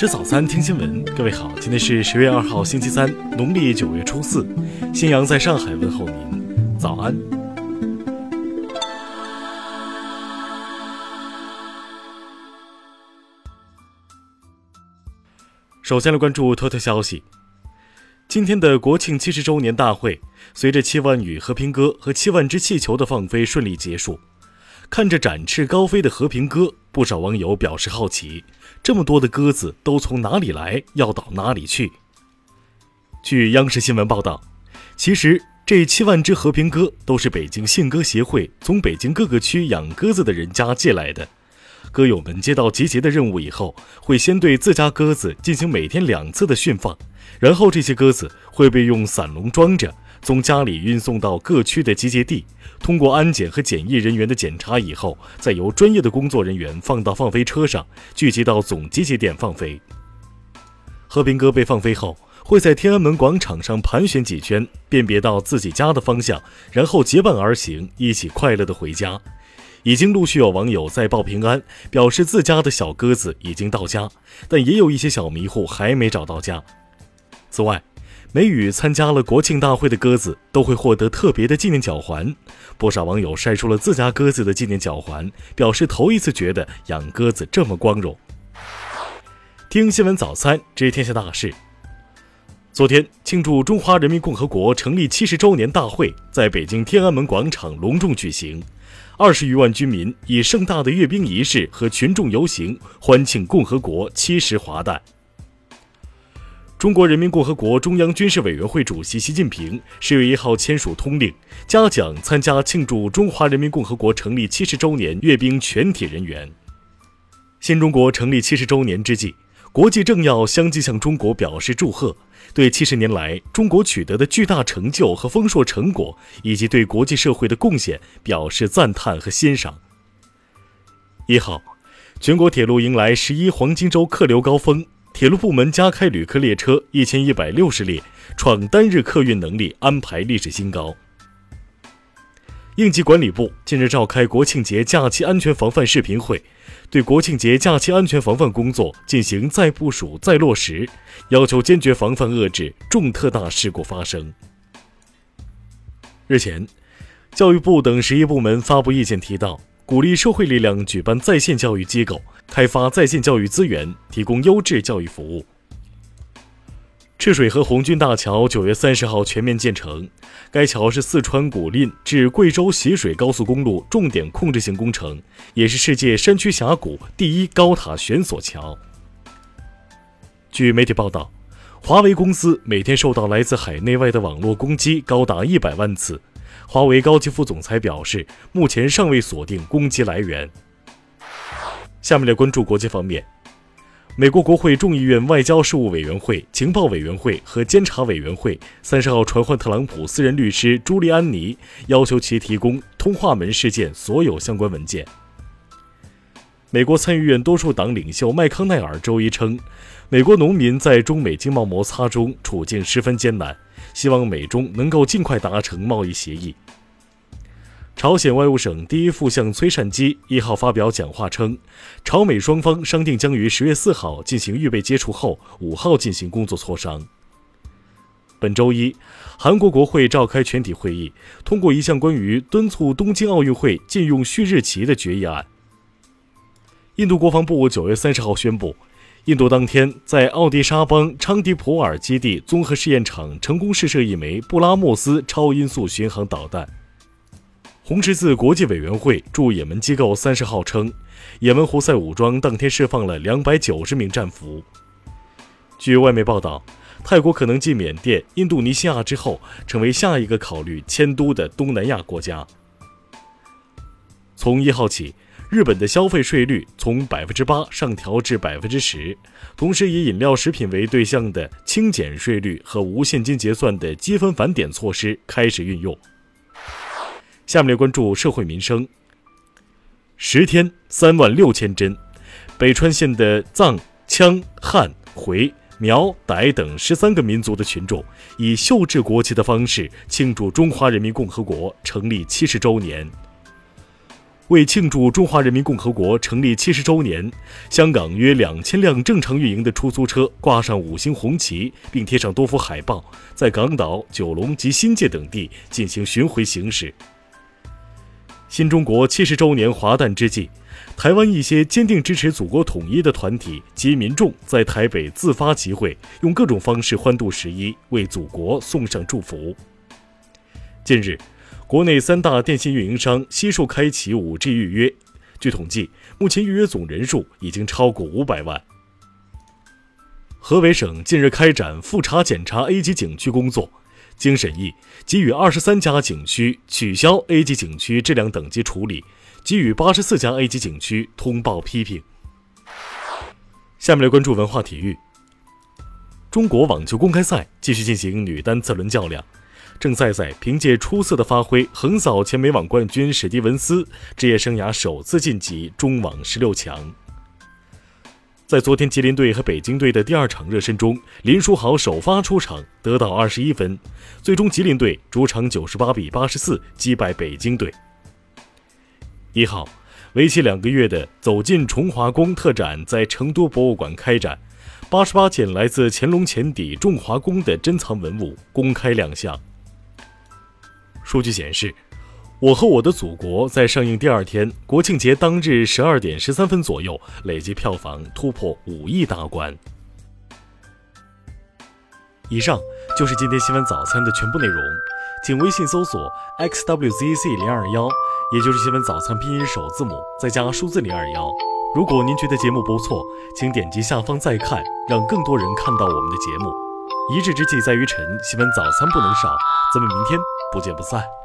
吃早餐，听新闻。各位好，今天是十月二号，星期三，农历九月初四。新阳在上海问候您，早安。首先来关注头条消息。今天的国庆七十周年大会，随着七万羽和平鸽和七万只气球的放飞顺利结束。看着展翅高飞的和平鸽，不少网友表示好奇：这么多的鸽子都从哪里来？要到哪里去？据央视新闻报道，其实这七万只和平鸽都是北京信鸽协会从北京各个区养鸽子的人家借来的。鸽友们接到集结的任务以后，会先对自家鸽子进行每天两次的训放，然后这些鸽子会被用散笼装着。从家里运送到各区的集结地，通过安检和检疫人员的检查以后，再由专业的工作人员放到放飞车上，聚集到总集结点放飞。和平鸽被放飞后，会在天安门广场上盘旋几圈，辨别到自己家的方向，然后结伴而行，一起快乐地回家。已经陆续有网友在报平安，表示自家的小鸽子已经到家，但也有一些小迷糊还没找到家。此外，每与参加了国庆大会的鸽子都会获得特别的纪念脚环，不少网友晒出了自家鸽子的纪念脚环，表示头一次觉得养鸽子这么光荣。听新闻早餐知天下大事。昨天庆祝中华人民共和国成立七十周年大会在北京天安门广场隆重举行，二十余万军民以盛大的阅兵仪式和群众游行欢庆共和国七十华诞。中国人民共和国中央军事委员会主席习近平十月一号签署通令，嘉奖参加庆祝中华人民共和国成立七十周年阅兵全体人员。新中国成立七十周年之际，国际政要相继向中国表示祝贺，对七十年来中国取得的巨大成就和丰硕成果，以及对国际社会的贡献表示赞叹和欣赏。一号，全国铁路迎来十一黄金周客流高峰。铁路部门加开旅客列车一千一百六十列，创单日客运能力安排历史新高。应急管理部近日召开国庆节假期安全防范视频会，对国庆节假期安全防范工作进行再部署、再落实，要求坚决防范遏制重特大事故发生。日前，教育部等十一部门发布意见提到，鼓励社会力量举办在线教育机构。开发在线教育资源，提供优质教育服务。赤水河红军大桥九月三十号全面建成，该桥是四川古蔺至贵州习水高速公路重点控制性工程，也是世界山区峡谷第一高塔悬索桥。据媒体报道，华为公司每天受到来自海内外的网络攻击高达一百万次。华为高级副总裁表示，目前尚未锁定攻击来源。下面来关注国际方面。美国国会众议院外交事务委员会、情报委员会和监察委员会三十号传唤特朗普私人律师朱利安尼，要求其提供通话门事件所有相关文件。美国参议院多数党领袖麦康奈尔周一称，美国农民在中美经贸摩擦中处境十分艰难，希望美中能够尽快达成贸易协议。朝鲜外务省第一副相崔善基一号发表讲话称，朝美双方商定将于十月四号进行预备接触后，五号进行工作磋商。本周一，韩国国会召开全体会议，通过一项关于敦促东京奥运会禁用旭日旗的决议案。印度国防部九月三十号宣布，印度当天在奥迪沙邦昌迪普尔基地综合试验场成功试射一枚布拉莫斯超音速巡航导弹。红十字国际委员会驻也门机构三十号称，也门胡塞武装当天释放了两百九十名战俘。据外媒报道，泰国可能继缅甸、印度尼西亚之后，成为下一个考虑迁都的东南亚国家。从一号起，日本的消费税率从百分之八上调至百分之十，同时以饮料、食品为对象的轻减税率和无现金结算的积分返点措施开始运用。下面来关注社会民生。十天三万六千针，北川县的藏、羌、汉、回、苗、傣等十三个民族的群众以绣制国旗的方式庆祝中华人民共和国成立七十周年。为庆祝中华人民共和国成立七十周年，香港约两千辆正常运营的出租车挂上五星红旗，并贴上多幅海报，在港岛、九龙及新界等地进行巡回行驶。新中国七十周年华诞之际，台湾一些坚定支持祖国统一的团体及民众在台北自发集会，用各种方式欢度十一，为祖国送上祝福。近日。国内三大电信运营商悉数开启 5G 预约，据统计，目前预约总人数已经超过五百万。河北省近日开展复查检查 A 级景区工作，经审议，给予二十三家景区取消 A 级景区质量等级处理，给予八十四家 A 级景区通报批评。下面来关注文化体育。中国网球公开赛继续进行女单次轮较量。郑赛赛凭借出色的发挥，横扫前美网冠军史蒂文斯，职业生涯首次晋级中网十六强。在昨天吉林队和北京队的第二场热身中，林书豪首发出场，得到二十一分，最终吉林队主场九十八比八十四击败北京队。一号，为期两个月的“走进重华宫”特展在成都博物馆开展，八十八件来自乾隆前底重华宫的珍藏文物公开亮相。数据显示，《我和我的祖国》在上映第二天，国庆节当日十二点十三分左右，累计票房突破五亿大关。以上就是今天新闻早餐的全部内容，请微信搜索 xwzc 零二幺，也就是新闻早餐拼音首字母再加数字零二幺。如果您觉得节目不错，请点击下方再看，让更多人看到我们的节目。一日之计在于晨，新闻早餐不能少，咱们明天不见不散。